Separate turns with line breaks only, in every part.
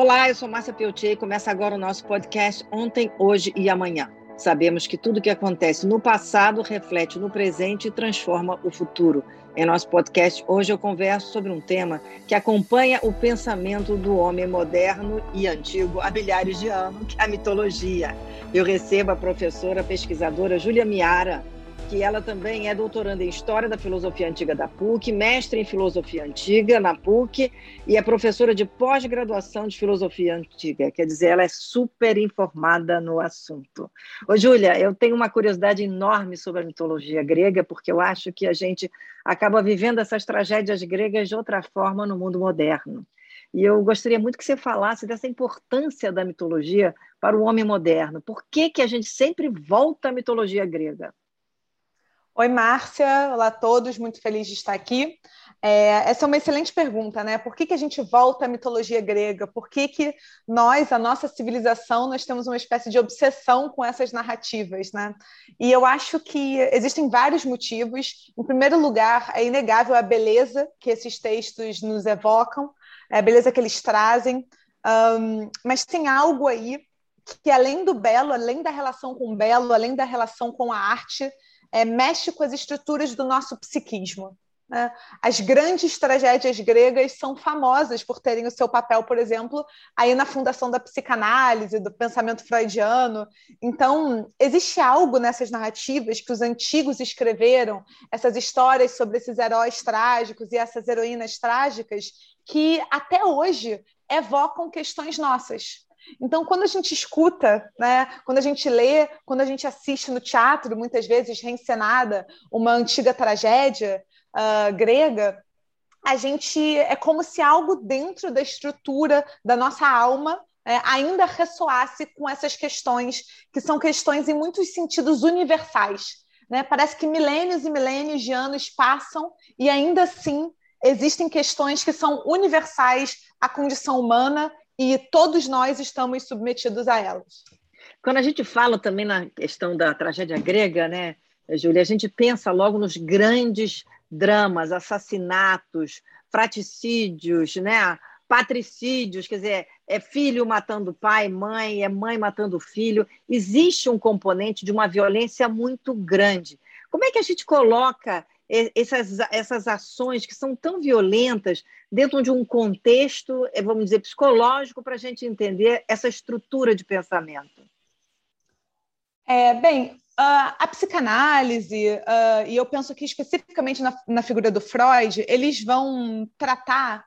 Olá, eu sou Márcia Peltier e começa agora o nosso podcast Ontem, Hoje e Amanhã. Sabemos que tudo que acontece no passado reflete no presente e transforma o futuro. Em nosso podcast, hoje eu converso sobre um tema que acompanha o pensamento do homem moderno e antigo há milhares de anos, que é a mitologia. Eu recebo a professora pesquisadora Júlia Miara, que ela também é doutoranda em História da Filosofia Antiga da PUC, mestre em Filosofia Antiga na PUC e é professora de pós-graduação de Filosofia Antiga. Quer dizer, ela é super informada no assunto. Ô, Júlia, eu tenho uma curiosidade enorme sobre a mitologia grega, porque eu acho que a gente acaba vivendo essas tragédias gregas de outra forma no mundo moderno. E eu gostaria muito que você falasse dessa importância da mitologia para o homem moderno. Por que, que a gente sempre volta à mitologia grega?
Oi, Márcia. Olá a todos, muito feliz de estar aqui. É, essa é uma excelente pergunta, né? Por que, que a gente volta à mitologia grega? Por que, que nós, a nossa civilização, nós temos uma espécie de obsessão com essas narrativas, né? E eu acho que existem vários motivos. Em primeiro lugar, é inegável a beleza que esses textos nos evocam, é a beleza que eles trazem, um, mas tem algo aí que, além do belo, além da relação com o belo, além da relação com a arte, é, mexe com as estruturas do nosso psiquismo. Né? As grandes tragédias gregas são famosas por terem o seu papel, por exemplo, aí na fundação da psicanálise, do pensamento freudiano. Então, existe algo nessas narrativas que os antigos escreveram, essas histórias sobre esses heróis trágicos e essas heroínas trágicas, que até hoje evocam questões nossas. Então, quando a gente escuta, né, quando a gente lê, quando a gente assiste no teatro, muitas vezes reencenada, uma antiga tragédia uh, grega, a gente é como se algo dentro da estrutura da nossa alma é, ainda ressoasse com essas questões, que são questões em muitos sentidos universais. Né? Parece que milênios e milênios de anos passam e ainda assim existem questões que são universais à condição humana e todos nós estamos submetidos a elas.
Quando a gente fala também na questão da tragédia grega, né, Júlia, a gente pensa logo nos grandes dramas, assassinatos, fraticídios, né, patricídios, quer dizer, é filho matando pai, mãe, é mãe matando filho. Existe um componente de uma violência muito grande. Como é que a gente coloca essas, essas ações que são tão violentas dentro de um contexto, eh, vamos dizer, psicológico, para a gente entender essa estrutura de pensamento?
É, bem, a psicanálise, e eu penso aqui especificamente na, na, figura do Freud, eles vão tratar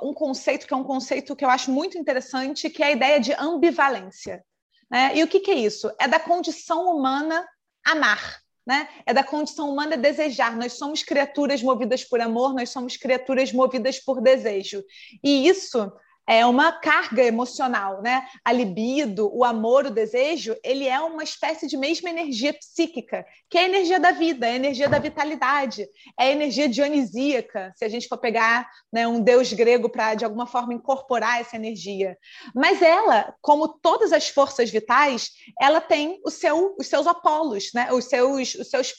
um conceito que é um conceito que eu acho muito interessante, que é a ideia de ambivalência. Né? E o que, que é isso? É da condição humana amar. Né? É da condição humana desejar. Nós somos criaturas movidas por amor, nós somos criaturas movidas por desejo. E isso é uma carga emocional, né? A libido, o amor, o desejo, ele é uma espécie de mesma energia psíquica, que é a energia da vida, é a energia da vitalidade, é a energia dionisíaca, se a gente for pegar né, um deus grego para, de alguma forma, incorporar essa energia. Mas ela, como todas as forças vitais, ela tem o seu, os seus opolos, né? os seus, os seus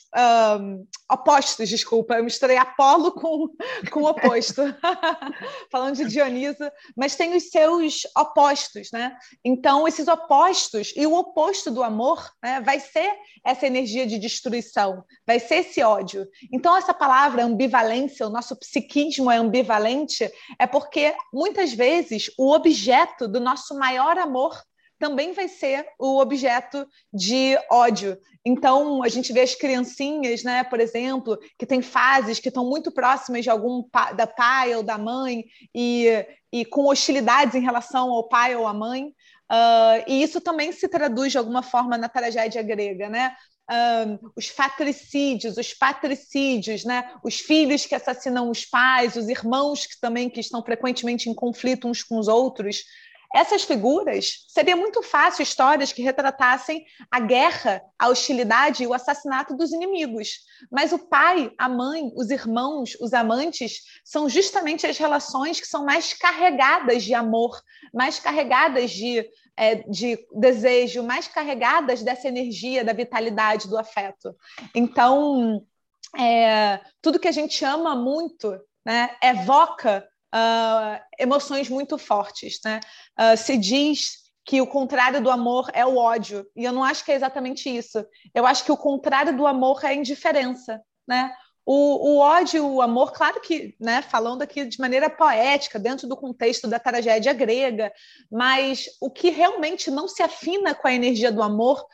um, opostos, desculpa, eu misturei Apolo com, com oposto, falando de Dioniso, mas tem os seus opostos, né? Então, esses opostos, e o oposto do amor né, vai ser essa energia de destruição, vai ser esse ódio. Então, essa palavra ambivalência, o nosso psiquismo é ambivalente, é porque muitas vezes o objeto do nosso maior amor também vai ser o objeto de ódio. Então, a gente vê as criancinhas, né, por exemplo, que tem fases que estão muito próximas de algum pa da pai ou da mãe e, e com hostilidades em relação ao pai ou à mãe. Uh, e isso também se traduz de alguma forma na tragédia grega, né? Um, os fratricídios, os patricídios, né? os filhos que assassinam os pais, os irmãos que também que estão frequentemente em conflito uns com os outros. Essas figuras seria muito fácil histórias que retratassem a guerra, a hostilidade e o assassinato dos inimigos. Mas o pai, a mãe, os irmãos, os amantes são justamente as relações que são mais carregadas de amor, mais carregadas de, é, de desejo, mais carregadas dessa energia, da vitalidade, do afeto. Então, é, tudo que a gente ama muito né, evoca uh, emoções muito fortes. Né? Uh, se diz que o contrário do amor é o ódio, e eu não acho que é exatamente isso. Eu acho que o contrário do amor é a indiferença. Né? O, o ódio o amor, claro que, né, falando aqui de maneira poética, dentro do contexto da tragédia grega, mas o que realmente não se afina com a energia do amor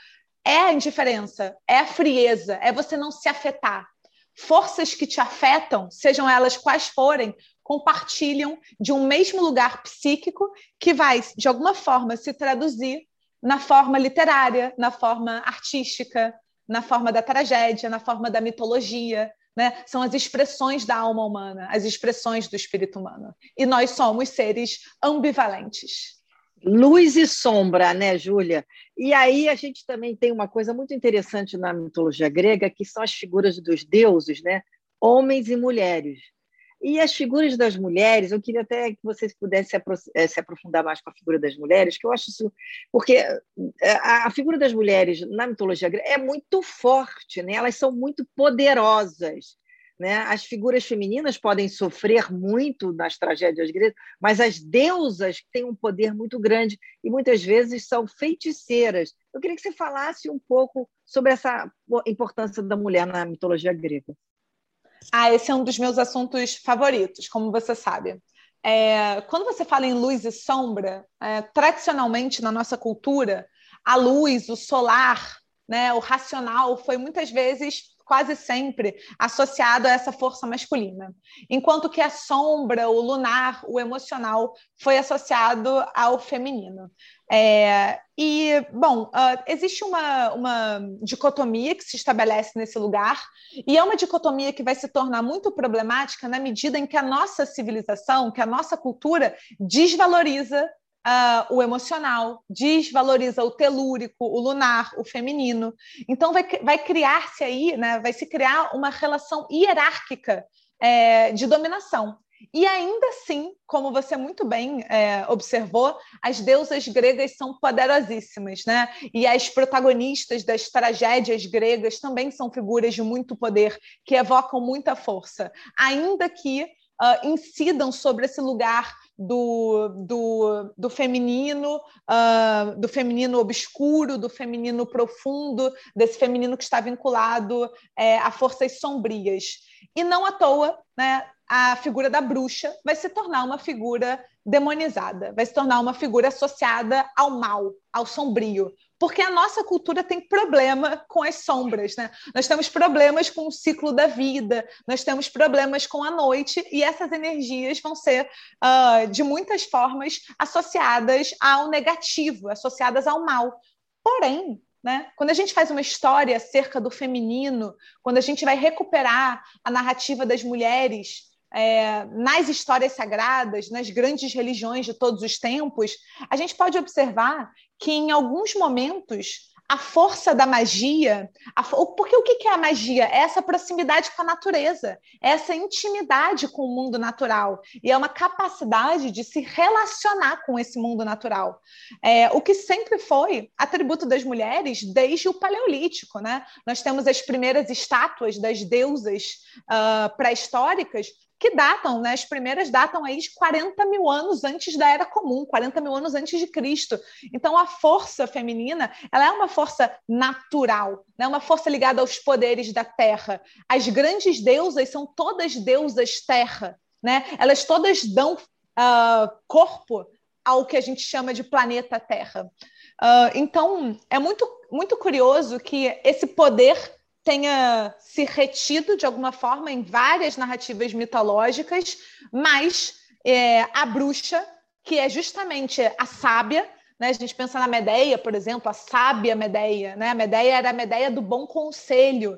é a indiferença, é a frieza, é você não se afetar. Forças que te afetam, sejam elas quais forem, compartilham de um mesmo lugar psíquico que vai, de alguma forma, se traduzir na forma literária, na forma artística, na forma da tragédia, na forma da mitologia. Né? São as expressões da alma humana, as expressões do espírito humano. E nós somos seres ambivalentes.
Luz e sombra, né, Júlia? E aí a gente também tem uma coisa muito interessante na mitologia grega, que são as figuras dos deuses, né? Homens e mulheres. E as figuras das mulheres, eu queria até que vocês pudessem eh, se aprofundar mais com a figura das mulheres, que eu acho isso. Porque eh, a figura das mulheres na mitologia grega é muito forte, né? elas são muito poderosas. Né? As figuras femininas podem sofrer muito nas tragédias gregas, mas as deusas têm um poder muito grande e muitas vezes são feiticeiras. Eu queria que você falasse um pouco sobre essa importância da mulher na mitologia grega.
Ah, esse é um dos meus assuntos favoritos, como você sabe. É, quando você fala em luz e sombra, é, tradicionalmente na nossa cultura, a luz, o solar, né, o racional, foi muitas vezes quase sempre associado a essa força masculina, enquanto que a sombra, o lunar, o emocional foi associado ao feminino. É, e, bom, uh, existe uma, uma dicotomia que se estabelece nesse lugar, e é uma dicotomia que vai se tornar muito problemática na medida em que a nossa civilização, que a nossa cultura desvaloriza uh, o emocional, desvaloriza o telúrico, o lunar, o feminino. Então, vai, vai criar-se aí, né, vai se criar uma relação hierárquica é, de dominação. E ainda assim, como você muito bem é, observou, as deusas gregas são poderosíssimas, né? E as protagonistas das tragédias gregas também são figuras de muito poder, que evocam muita força, ainda que uh, incidam sobre esse lugar do, do, do feminino, uh, do feminino obscuro, do feminino profundo, desse feminino que está vinculado é, a forças sombrias. E não à toa, né, a figura da bruxa vai se tornar uma figura demonizada, vai se tornar uma figura associada ao mal, ao sombrio, porque a nossa cultura tem problema com as sombras, né? Nós temos problemas com o ciclo da vida, nós temos problemas com a noite, e essas energias vão ser, uh, de muitas formas, associadas ao negativo, associadas ao mal. Porém, né? Quando a gente faz uma história acerca do feminino, quando a gente vai recuperar a narrativa das mulheres é, nas histórias sagradas, nas grandes religiões de todos os tempos, a gente pode observar que em alguns momentos a força da magia, a, porque o que é a magia? É essa proximidade com a natureza, é essa intimidade com o mundo natural, e é uma capacidade de se relacionar com esse mundo natural. É, o que sempre foi atributo das mulheres desde o Paleolítico. Né? Nós temos as primeiras estátuas das deusas uh, pré-históricas que datam, né? As primeiras datam aí de 40 mil anos antes da Era Comum, 40 mil anos antes de Cristo. Então, a força feminina, ela é uma força natural, né? uma força ligada aos poderes da Terra. As grandes deusas são todas deusas terra, né? Elas todas dão uh, corpo ao que a gente chama de planeta Terra. Uh, então, é muito, muito curioso que esse poder tenha se retido de alguma forma em várias narrativas mitológicas, mas é, a bruxa, que é justamente a sábia, né? a gente pensa na Medeia, por exemplo, a sábia Medeia, né? a Medeia era a Medeia do bom conselho,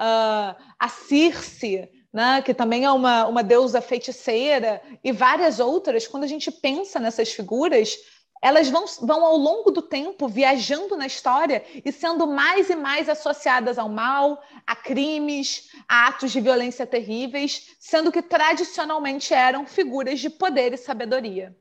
uh, a Circe, né, que também é uma, uma deusa feiticeira, e várias outras, quando a gente pensa nessas figuras, elas vão, vão ao longo do tempo viajando na história e sendo mais e mais associadas ao mal, a crimes, a atos de violência terríveis, sendo que tradicionalmente eram figuras de poder e sabedoria.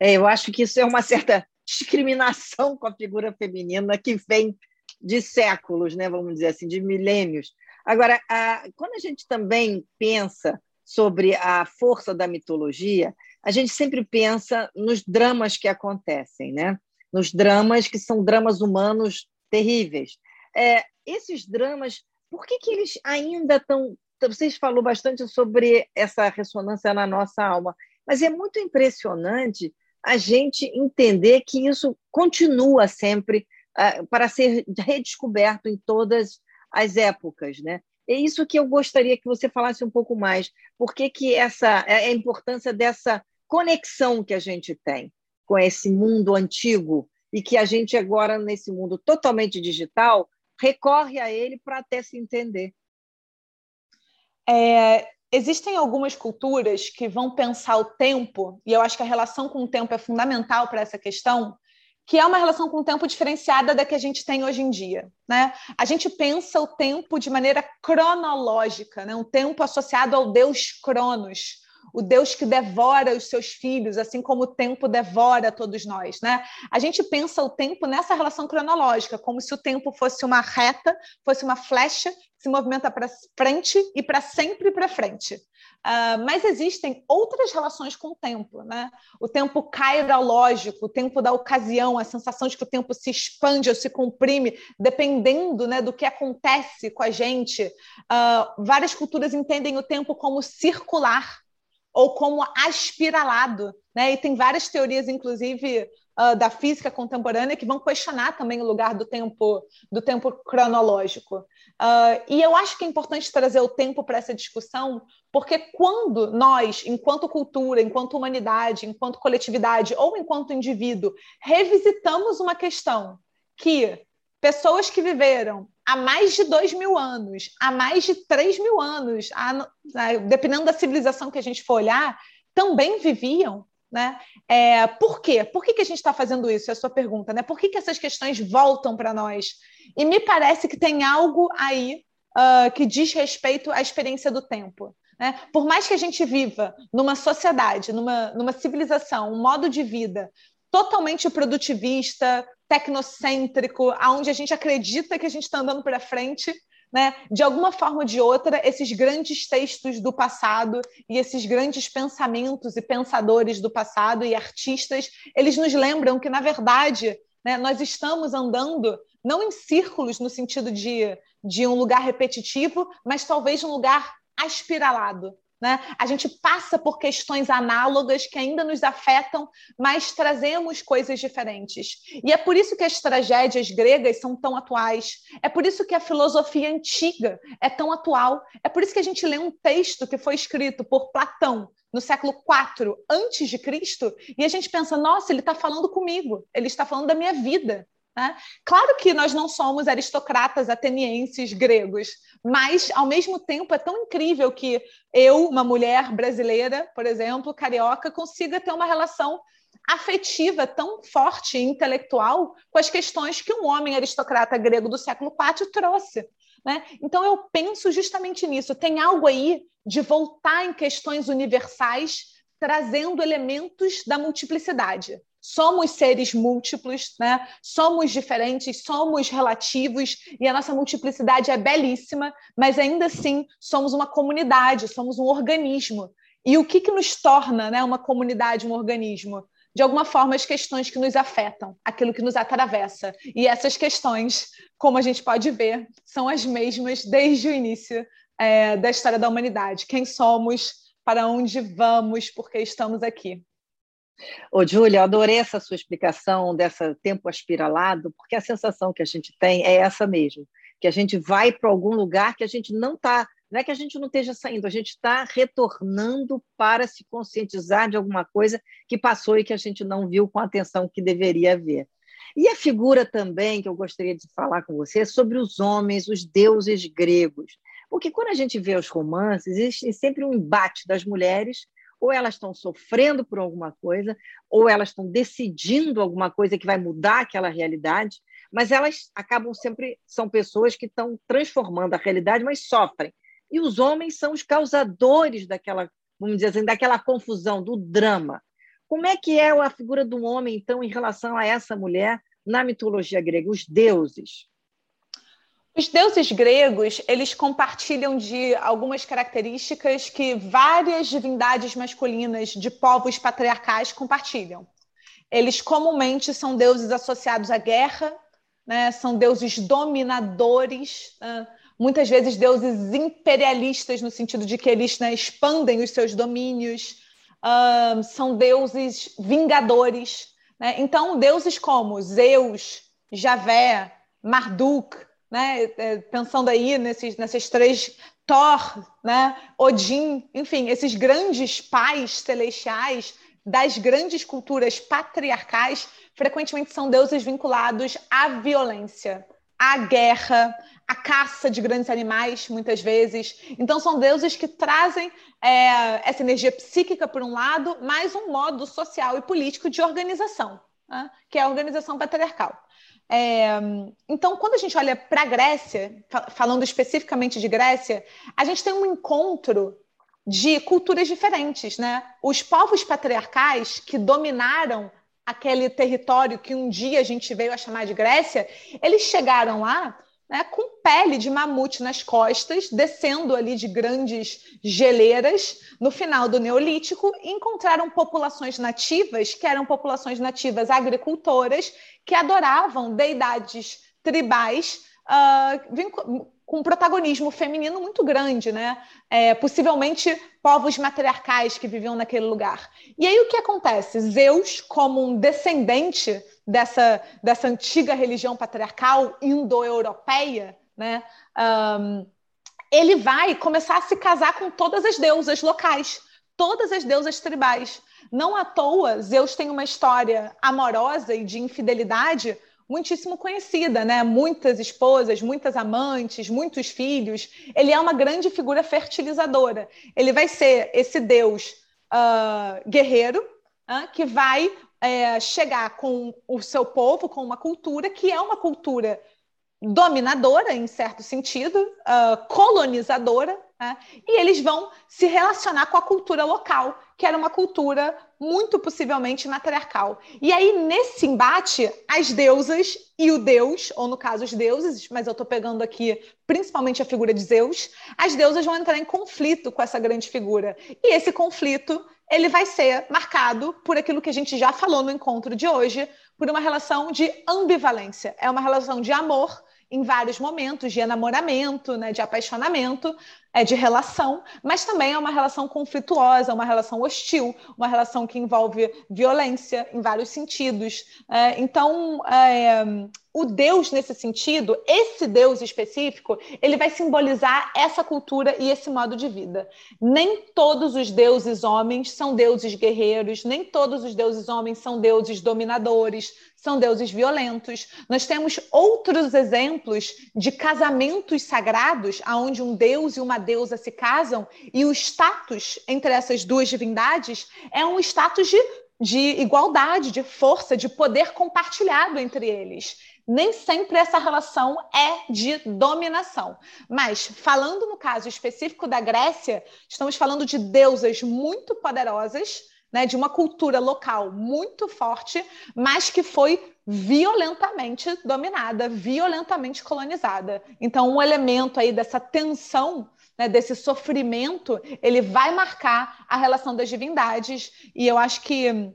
É, eu acho que isso é uma certa discriminação com a figura feminina que vem de séculos, né, vamos dizer assim, de milênios. Agora, a, quando a gente também pensa sobre a força da mitologia, a gente sempre pensa nos dramas que acontecem, né? Nos dramas que são dramas humanos terríveis. É, esses dramas, por que, que eles ainda estão. Vocês falou bastante sobre essa ressonância na nossa alma, mas é muito impressionante a gente entender que isso continua sempre uh, para ser redescoberto em todas as épocas, né? É isso que eu gostaria que você falasse um pouco mais. Por que, que essa é a importância dessa conexão que a gente tem com esse mundo antigo e que a gente agora nesse mundo totalmente digital recorre a ele para até se entender.
É, existem algumas culturas que vão pensar o tempo, e eu acho que a relação com o tempo é fundamental para essa questão, que é uma relação com o tempo diferenciada da que a gente tem hoje em dia. Né? A gente pensa o tempo de maneira cronológica, né? um tempo associado ao deus Cronos, o Deus que devora os seus filhos, assim como o tempo devora todos nós, né? A gente pensa o tempo nessa relação cronológica, como se o tempo fosse uma reta, fosse uma flecha que se movimenta para frente e para sempre para frente. Uh, mas existem outras relações com o tempo, né? O tempo cairológico, o tempo da ocasião, a sensação de que o tempo se expande ou se comprime, dependendo né, do que acontece com a gente. Uh, várias culturas entendem o tempo como circular, ou como aspiralado. Né? E tem várias teorias, inclusive, uh, da física contemporânea, que vão questionar também o lugar do tempo, do tempo cronológico. Uh, e eu acho que é importante trazer o tempo para essa discussão, porque quando nós, enquanto cultura, enquanto humanidade, enquanto coletividade ou enquanto indivíduo, revisitamos uma questão que pessoas que viveram há mais de dois mil anos, há mais de três mil anos, há, dependendo da civilização que a gente for olhar, também viviam. Né? É, por quê? Por que, que a gente está fazendo isso? É a sua pergunta. Né? Por que, que essas questões voltam para nós? E me parece que tem algo aí uh, que diz respeito à experiência do tempo. Né? Por mais que a gente viva numa sociedade, numa, numa civilização, um modo de vida totalmente produtivista, tecnocêntrico, aonde a gente acredita que a gente está andando para frente, né? De alguma forma ou de outra, esses grandes textos do passado e esses grandes pensamentos e pensadores do passado e artistas, eles nos lembram que, na verdade, né, nós estamos andando não em círculos no sentido de, de um lugar repetitivo, mas talvez um lugar aspiralado, né? A gente passa por questões análogas que ainda nos afetam, mas trazemos coisas diferentes. E é por isso que as tragédias gregas são tão atuais. É por isso que a filosofia antiga é tão atual. É por isso que a gente lê um texto que foi escrito por Platão no século IV antes de Cristo e a gente pensa: nossa, ele está falando comigo. Ele está falando da minha vida. Né? Claro que nós não somos aristocratas atenienses gregos, mas, ao mesmo tempo, é tão incrível que eu, uma mulher brasileira, por exemplo, carioca, consiga ter uma relação afetiva tão forte e intelectual com as questões que um homem aristocrata grego do século IV trouxe. Né? Então, eu penso justamente nisso. Tem algo aí de voltar em questões universais, trazendo elementos da multiplicidade somos seres múltiplos, né? somos diferentes, somos relativos e a nossa multiplicidade é belíssima, mas ainda assim somos uma comunidade, somos um organismo. E o que, que nos torna né, uma comunidade, um organismo? De alguma forma, as questões que nos afetam, aquilo que nos atravessa. E essas questões, como a gente pode ver, são as mesmas desde o início é, da história da humanidade. Quem somos, para onde vamos, por que estamos aqui.
Ô, Júlia, adorei essa sua explicação desse tempo aspiralado, porque a sensação que a gente tem é essa mesmo, que a gente vai para algum lugar que a gente não está, não é que a gente não esteja saindo, a gente está retornando para se conscientizar de alguma coisa que passou e que a gente não viu com a atenção que deveria ver. E a figura também que eu gostaria de falar com você é sobre os homens, os deuses gregos. Porque quando a gente vê os romances, existe sempre um embate das mulheres ou elas estão sofrendo por alguma coisa, ou elas estão decidindo alguma coisa que vai mudar aquela realidade, mas elas acabam sempre são pessoas que estão transformando a realidade, mas sofrem. E os homens são os causadores daquela, vamos dizer assim, daquela confusão, do drama. Como é que é a figura do homem, então, em relação a essa mulher na mitologia grega, os deuses?
Os deuses gregos, eles compartilham de algumas características que várias divindades masculinas de povos patriarcais compartilham. Eles comumente são deuses associados à guerra, né? são deuses dominadores, né? muitas vezes deuses imperialistas, no sentido de que eles né, expandem os seus domínios, são deuses vingadores. Né? Então, deuses como Zeus, Javé, Marduk, né? É, pensando aí nesses, nesses três Thor, né? Odin, enfim, esses grandes pais celestiais das grandes culturas patriarcais, frequentemente são deuses vinculados à violência, à guerra, à caça de grandes animais, muitas vezes. Então, são deuses que trazem é, essa energia psíquica, por um lado, mais um modo social e político de organização, né? que é a organização patriarcal. É, então, quando a gente olha para a Grécia, falando especificamente de Grécia, a gente tem um encontro de culturas diferentes, né? Os povos patriarcais que dominaram aquele território que um dia a gente veio a chamar de Grécia, eles chegaram lá né, com pele de mamute nas costas, descendo ali de grandes geleiras no final do Neolítico, encontraram populações nativas, que eram populações nativas agricultoras, que adoravam deidades tribais uh, com um protagonismo feminino muito grande, né? É, possivelmente povos matriarcais que viviam naquele lugar. E aí o que acontece? Zeus, como um descendente dessa, dessa antiga religião patriarcal indo-europeia, né? Um, ele vai começar a se casar com todas as deusas locais, todas as deusas tribais. Não à toa, Zeus tem uma história amorosa e de infidelidade muitíssimo conhecida, né? Muitas esposas, muitas amantes, muitos filhos. Ele é uma grande figura fertilizadora. Ele vai ser esse deus uh, guerreiro uh, que vai uh, chegar com o seu povo, com uma cultura que é uma cultura dominadora, em certo sentido, uh, colonizadora, né? e eles vão se relacionar com a cultura local, que era uma cultura muito possivelmente matriarcal. E aí, nesse embate, as deusas e o deus, ou no caso os deuses, mas eu estou pegando aqui principalmente a figura de Zeus, as deusas vão entrar em conflito com essa grande figura. E esse conflito ele vai ser marcado por aquilo que a gente já falou no encontro de hoje, por uma relação de ambivalência. É uma relação de amor em vários momentos de enamoramento, né, de apaixonamento, é, de relação, mas também é uma relação conflituosa, uma relação hostil, uma relação que envolve violência em vários sentidos. É, então, é, o Deus, nesse sentido, esse Deus específico, ele vai simbolizar essa cultura e esse modo de vida. Nem todos os deuses homens são deuses guerreiros, nem todos os deuses homens são deuses dominadores, são deuses violentos. Nós temos outros exemplos de casamentos sagrados, onde um deus e uma deusa se casam, e o status entre essas duas divindades é um status de, de igualdade, de força, de poder compartilhado entre eles. Nem sempre essa relação é de dominação. Mas, falando no caso específico da Grécia, estamos falando de deusas muito poderosas né, de uma cultura local muito forte, mas que foi violentamente dominada, violentamente colonizada. Então, um elemento aí dessa tensão, né, desse sofrimento, ele vai marcar a relação das divindades. E eu acho que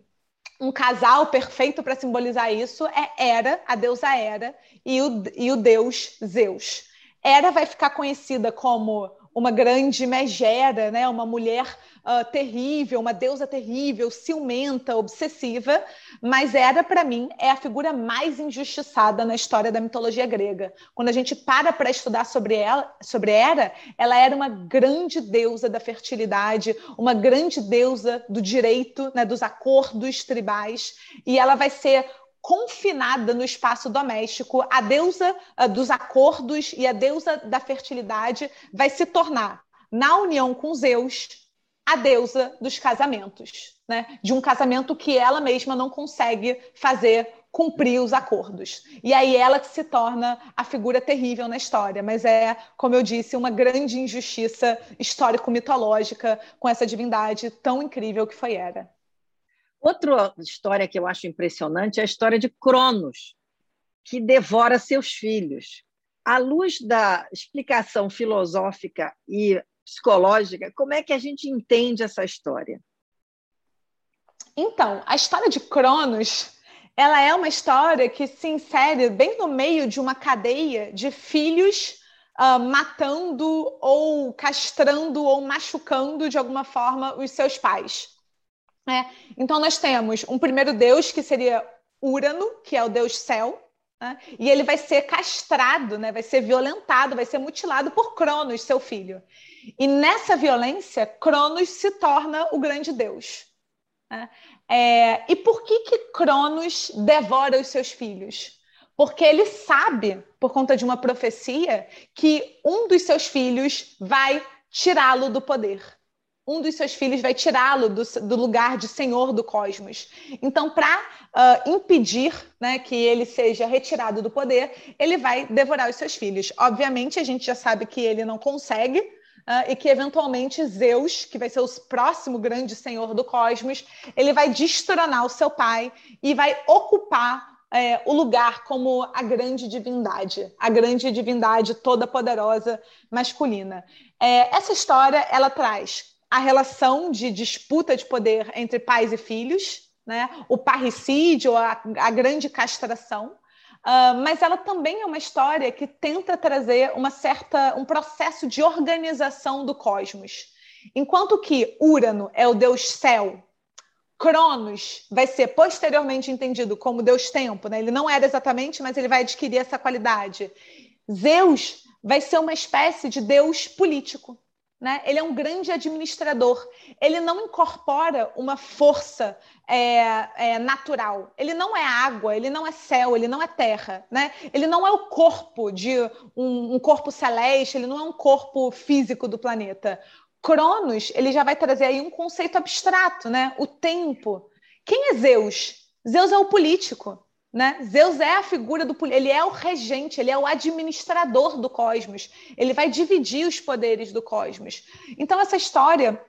um casal perfeito para simbolizar isso é Hera, a deusa Hera, e o, e o deus Zeus. Hera vai ficar conhecida como uma grande megera, né? uma mulher uh, terrível, uma deusa terrível, ciumenta, obsessiva, mas era, para mim, é a figura mais injustiçada na história da mitologia grega. Quando a gente para para estudar sobre ela, sobre Hera, ela era uma grande deusa da fertilidade, uma grande deusa do direito, né, dos acordos tribais, e ela vai ser confinada no espaço doméstico, a deusa uh, dos acordos e a deusa da fertilidade vai se tornar, na união com Zeus, a deusa dos casamentos, né? De um casamento que ela mesma não consegue fazer cumprir os acordos. E aí ela que se torna a figura terrível na história, mas é, como eu disse, uma grande injustiça histórico-mitológica com essa divindade tão incrível que foi Hera.
Outra história que eu acho impressionante é a história de Cronos, que devora seus filhos. à luz da explicação filosófica e psicológica, como é que a gente entende essa história?
Então, a história de Cronos, ela é uma história que se insere bem no meio de uma cadeia de filhos uh, matando ou castrando ou machucando de alguma forma os seus pais. É. Então, nós temos um primeiro deus que seria Urano, que é o deus céu, né? e ele vai ser castrado, né? vai ser violentado, vai ser mutilado por Cronos, seu filho. E nessa violência, Cronos se torna o grande deus. Né? É, e por que, que Cronos devora os seus filhos? Porque ele sabe, por conta de uma profecia, que um dos seus filhos vai tirá-lo do poder. Um dos seus filhos vai tirá-lo do, do, lugar de senhor do cosmos. Então, para uh, ah, impedir né, que ele seja retirado do poder, ele vai devorar os seus filhos. Obviamente, a gente já sabe que ele não consegue, Uh, e que eventualmente Zeus, que vai ser o próximo grande senhor do cosmos, ele vai destronar o seu pai e vai ocupar é, o lugar como a grande divindade, a grande divindade toda poderosa masculina. É, essa história ela traz a relação de disputa de poder entre pais e filhos, né? o parricídio, a, a grande castração, Uh, mas ela também é uma história que tenta trazer uma certa, um processo de organização do cosmos. Enquanto que Urano é o deus céu, Cronos vai ser posteriormente entendido como Deus tempo, né? Ele não era exatamente, mas ele vai adquirir essa qualidade. Zeus vai ser uma espécie de Deus político, né? Ele é um grande administrador. Ele não incorpora uma força é, é, natural. Ele não é água, ele não é céu, ele não é terra, né? Ele não é o corpo de um, um corpo celeste, ele não é um corpo físico do planeta. Cronos, ele já vai trazer aí um conceito abstrato, né? O tempo. Quem é Zeus? Zeus é o político, né? Zeus é a figura do ele é o regente, ele é o administrador do cosmos. Ele vai dividir os poderes do cosmos. Então essa história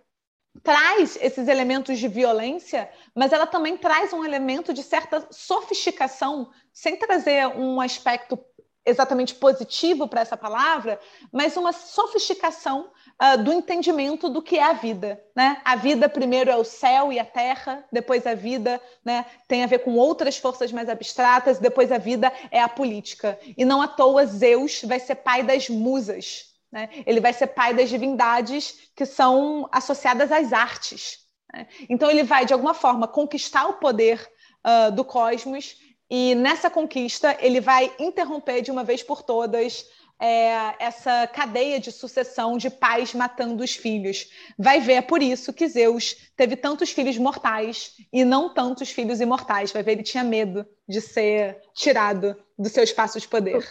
traz esses elementos de violência, mas ela também traz um elemento de certa sofisticação, sem trazer um aspecto exatamente positivo para essa palavra, mas uma sofisticação uh, do entendimento do que é a vida. Né? A vida primeiro é o céu e a terra, depois a vida né, tem a ver com outras forças mais abstratas, depois a vida é a política. E não à toa Zeus vai ser pai das musas. Né? Ele vai ser pai das divindades que são associadas às artes. Né? Então ele vai, de alguma forma, conquistar o poder uh, do cosmos e nessa conquista, ele vai interromper de uma vez por todas é, essa cadeia de sucessão de pais matando os filhos. Vai ver, é por isso que Zeus teve tantos filhos mortais e não tantos filhos imortais. Vai ver, ele tinha medo de ser tirado do seu espaço de poder.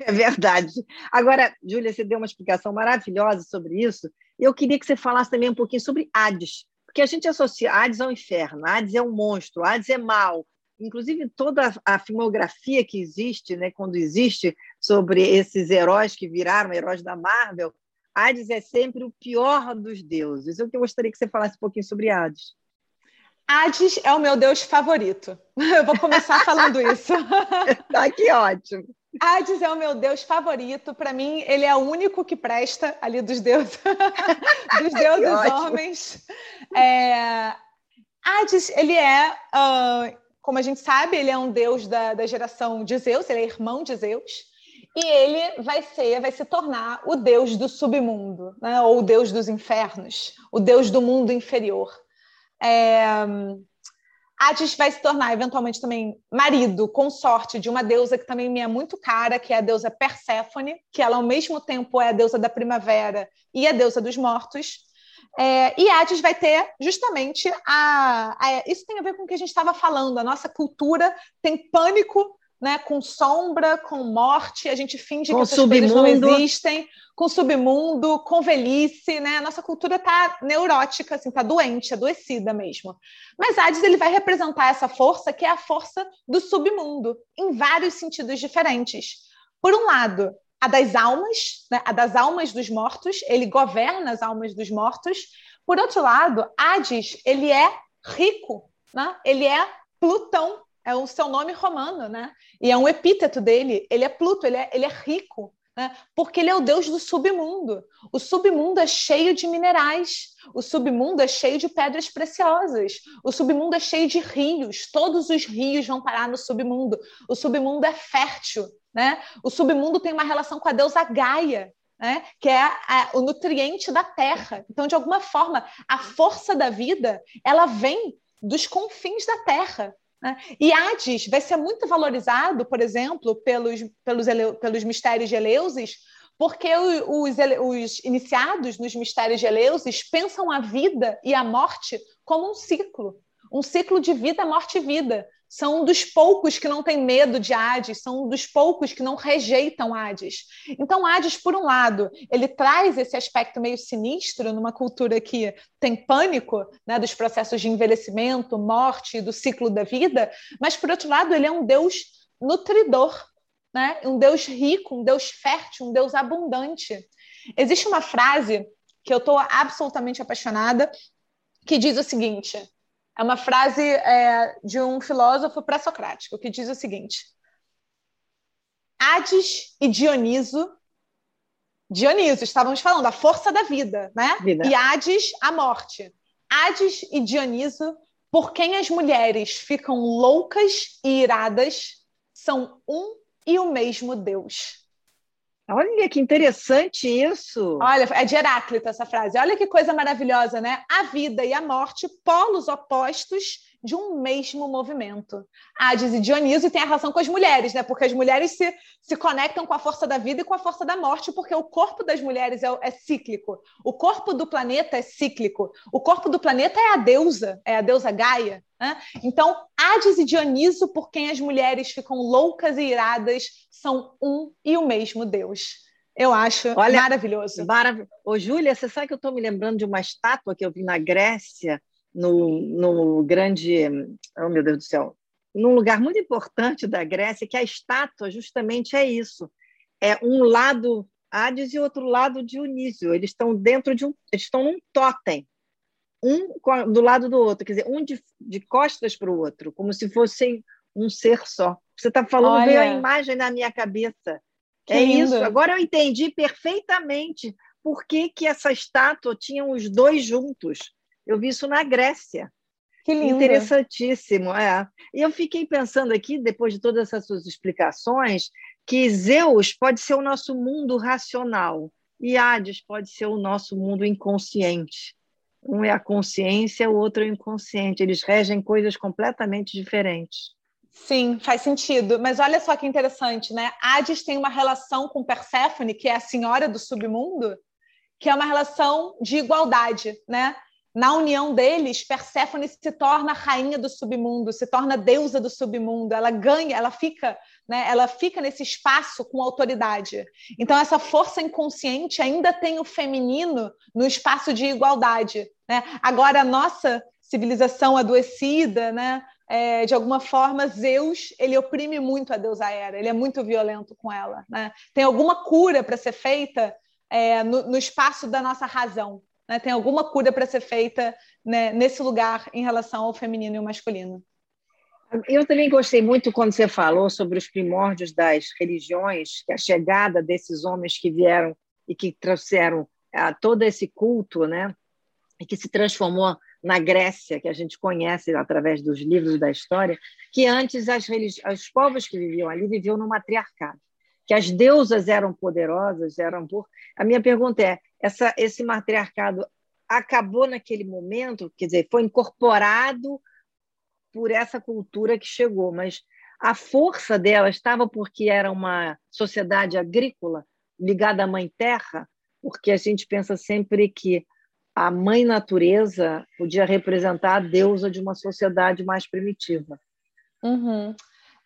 É verdade. Agora, Júlia, você deu uma explicação maravilhosa sobre isso. Eu queria que você falasse também um pouquinho sobre Hades, porque a gente associa Hades ao inferno, Hades é um monstro, Hades é mal, inclusive toda a filmografia que existe, né, quando existe sobre esses heróis que viraram heróis da Marvel, Hades é sempre o pior dos deuses. Eu gostaria que você falasse um pouquinho sobre Hades.
Hades é o meu deus favorito. Eu vou começar falando isso.
tá que ótimo.
Hades é o meu deus favorito. Para mim, ele é o único que presta ali dos deuses, dos deuses homens. É... Hades, ele é uh, como a gente sabe, ele é um deus da, da geração de Zeus, ele é irmão de Zeus, e ele vai ser, vai se tornar o deus do submundo, né? ou o deus dos infernos, o deus do mundo inferior. É... Hades vai se tornar eventualmente também marido, consorte de uma deusa que também me é muito cara, que é a deusa Perséfone, que ela ao mesmo tempo é a deusa da primavera e a deusa dos mortos. É, e Hades vai ter justamente a, a, Isso tem a ver com o que a gente estava falando. A nossa cultura tem pânico né, com sombra, com morte, a gente finge com que essas submundo. coisas não existem, com submundo, com velhice, né? A nossa cultura está neurótica, assim, tá doente, adoecida mesmo. Mas Hades ele vai representar essa força que é a força do submundo, em vários sentidos diferentes. Por um lado, a das almas, né? a das almas dos mortos, ele governa as almas dos mortos. Por outro lado, Hades, ele é rico, né? ele é Plutão, é o seu nome romano, né? E é um epíteto dele. Ele é Pluto, ele é, ele é rico, né? Porque ele é o deus do submundo. O submundo é cheio de minerais. O submundo é cheio de pedras preciosas. O submundo é cheio de rios. Todos os rios vão parar no submundo. O submundo é fértil, né? O submundo tem uma relação com a deusa Gaia, né? que é a, o nutriente da terra. Então, de alguma forma, a força da vida ela vem dos confins da terra. Né? E Hades vai ser muito valorizado, por exemplo, pelos, pelos, pelos mistérios de Eleusis, porque os, os, iniciados nos mistérios de Eleusis pensam a vida e a morte como um ciclo, um ciclo de vida, morte e vida são um dos poucos que não tem medo de Hades, são um dos poucos que não rejeitam Hades. Então, Hades, por um lado, ele traz esse aspecto meio sinistro numa cultura que tem pânico né, dos processos de envelhecimento, morte, do ciclo da vida, mas, por outro lado, ele é um deus nutridor, né? um deus rico, um deus fértil, um deus abundante. Existe uma frase que eu estou absolutamente apaixonada, que diz o seguinte é uma frase é, de um filósofo pré-socrático que diz o seguinte: Hades e Dioniso. Dioniso, estávamos falando, a força da vida, né? Vida. E Hades, a morte. Hades e Dioniso, por quem as mulheres ficam loucas e iradas, são um e o mesmo Deus.
Olha que interessante isso.
Olha, é de Heráclito essa frase. Olha que coisa maravilhosa, né? A vida e a morte, polos opostos de um mesmo movimento. Hades e Dioniso tem a relação com as mulheres, né? Porque as mulheres se, se conectam com a força da vida e com a força da morte, porque o corpo das mulheres é, é cíclico. O corpo do planeta é cíclico. O corpo do planeta é a deusa, é a deusa Gaia. Né? Então, Hades e Dioniso, por quem as mulheres ficam loucas e iradas, são um e o mesmo Deus. Eu acho Olha, maravilhoso.
Marav Ô, Júlia, você sabe que eu estou me lembrando de uma estátua que eu vi na Grécia, no, no grande. Oh, meu Deus do céu! Num lugar muito importante da Grécia, que a estátua justamente é isso. É um lado Hades e outro lado Dionísio. Eles estão dentro de um. Eles estão num totem um do lado do outro, quer dizer, um de, de costas para o outro, como se fossem um ser só. Você está falando, Olha. veio a imagem na minha cabeça. Que é lindo. isso. Agora eu entendi perfeitamente por que, que essa estátua tinha os dois juntos. Eu vi isso na Grécia. Que lindo. Interessantíssimo, é. E eu fiquei pensando aqui, depois de todas essas suas explicações, que Zeus pode ser o nosso mundo racional e Hades pode ser o nosso mundo inconsciente. Um é a consciência, o outro é o inconsciente. Eles regem coisas completamente diferentes.
Sim, faz sentido. Mas olha só que interessante, né? Hades tem uma relação com Perséfone, que é a senhora do submundo, que é uma relação de igualdade, né? Na união deles, Perséfone se torna rainha do submundo, se torna deusa do submundo. Ela ganha, ela fica né? Ela fica nesse espaço com autoridade. Então essa força inconsciente ainda tem o feminino no espaço de igualdade, né? Agora a nossa civilização adoecida, né? É, de alguma forma, Zeus ele oprime muito a deusa Hera, ele é muito violento com ela. Né? Tem alguma cura para ser feita é, no, no, espaço da nossa razão. Né? Tem alguma cura para ser feita né, nesse lugar em relação ao feminino e ao masculino.
Eu também gostei muito quando você falou sobre os primórdios das religiões, a chegada desses homens que vieram e que trouxeram ah, todo esse culto, né? E que se transformou na Grécia, que a gente conhece através dos livros da história, que antes as os povos que viviam ali viviam no matriarcado, que as deusas eram poderosas, eram por. A minha pergunta é: essa, esse matriarcado acabou naquele momento, quer dizer, foi incorporado por essa cultura que chegou, mas a força dela estava porque era uma sociedade agrícola ligada à mãe terra, porque a gente pensa sempre que a mãe natureza podia representar a deusa de uma sociedade mais primitiva.
Uhum.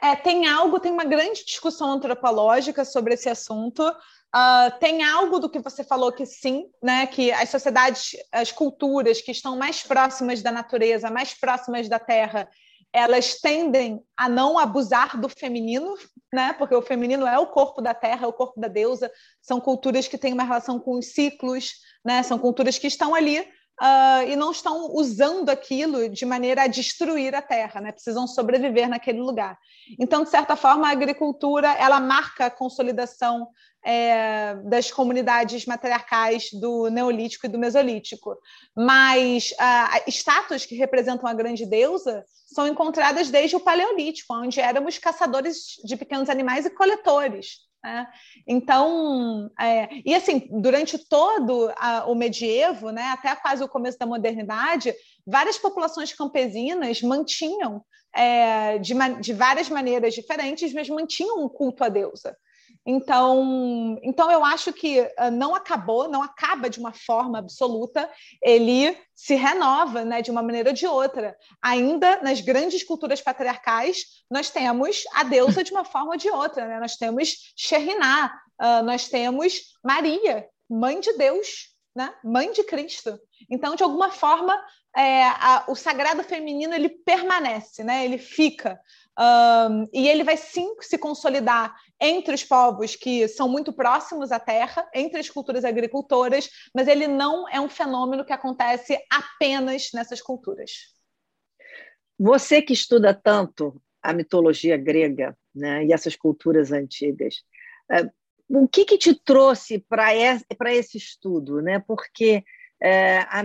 É, tem algo, tem uma grande discussão antropológica sobre esse assunto. Uh, tem algo do que você falou que sim, né? Que as sociedades, as culturas que estão mais próximas da natureza, mais próximas da terra, elas tendem a não abusar do feminino, né? Porque o feminino é o corpo da terra, é o corpo da deusa. São culturas que têm uma relação com os ciclos, né? São culturas que estão ali uh, e não estão usando aquilo de maneira a destruir a terra, né? precisam sobreviver naquele lugar. Então, de certa forma, a agricultura ela marca a consolidação é, das comunidades matriarcais do Neolítico e do Mesolítico. Mas uh, estátuas que representam a grande deusa são encontradas desde o Paleolítico, onde éramos caçadores de pequenos animais e coletores. Né? Então, é, e assim, durante todo a, o medievo, né, até quase o começo da modernidade, várias populações campesinas mantinham, é, de, de várias maneiras diferentes, mas mantinham um culto à deusa. Então, então eu acho que uh, não acabou, não acaba de uma forma absoluta, ele se renova né, de uma maneira ou de outra. Ainda nas grandes culturas patriarcais, nós temos a deusa de uma forma ou de outra. Né? Nós temos Sheriná, uh, nós temos Maria, mãe de Deus, né? mãe de Cristo. Então, de alguma forma, é, a, o sagrado feminino ele permanece, né? ele fica. Um, e ele vai sim se consolidar entre os povos que são muito próximos à terra, entre as culturas agricultoras, mas ele não é um fenômeno que acontece apenas nessas culturas.
Você que estuda tanto a mitologia grega né, e essas culturas antigas, é, o que, que te trouxe para esse estudo? Né? Porque é, a,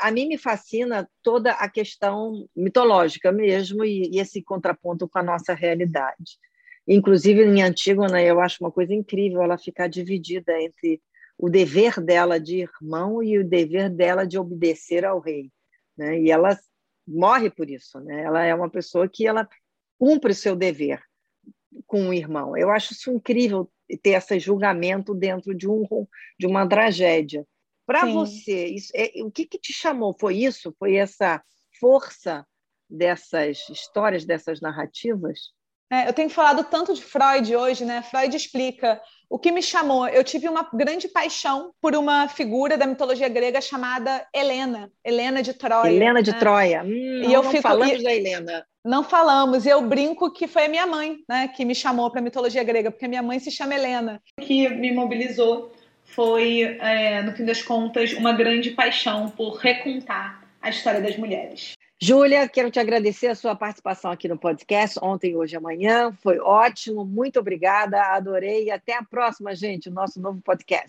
a, mim me fascina toda a questão mitológica mesmo e, e, esse contraponto com a nossa realidade. Inclusive, em Antígona, eu acho uma coisa incrível ela ficar dividida entre o dever dela de irmão e o dever dela de obedecer ao rei. Né? E ela morre por isso. Né? Ela é uma pessoa que ela cumpre o seu dever com o irmão. Eu acho isso incrível ter esse julgamento dentro de, um, de uma tragédia. Para você, isso, é, o que, que te chamou? Foi isso? Foi essa força dessas histórias, dessas narrativas?
É, eu tenho falado tanto de Freud hoje, né? Freud explica o que me chamou. Eu tive uma grande paixão por uma figura da mitologia grega chamada Helena, Helena de Troia.
Helena de né? Troia. Hum, e eu não fico, falamos e, da Helena.
Não falamos. E eu brinco que foi a minha mãe, né, que me chamou para a mitologia grega, porque a minha mãe se chama Helena. O que me mobilizou foi, é, no fim das contas, uma grande paixão por recontar a história das mulheres.
Júlia, quero te agradecer a sua participação aqui no podcast ontem, hoje amanhã. Foi ótimo, muito obrigada, adorei. E até a próxima, gente, o nosso novo podcast.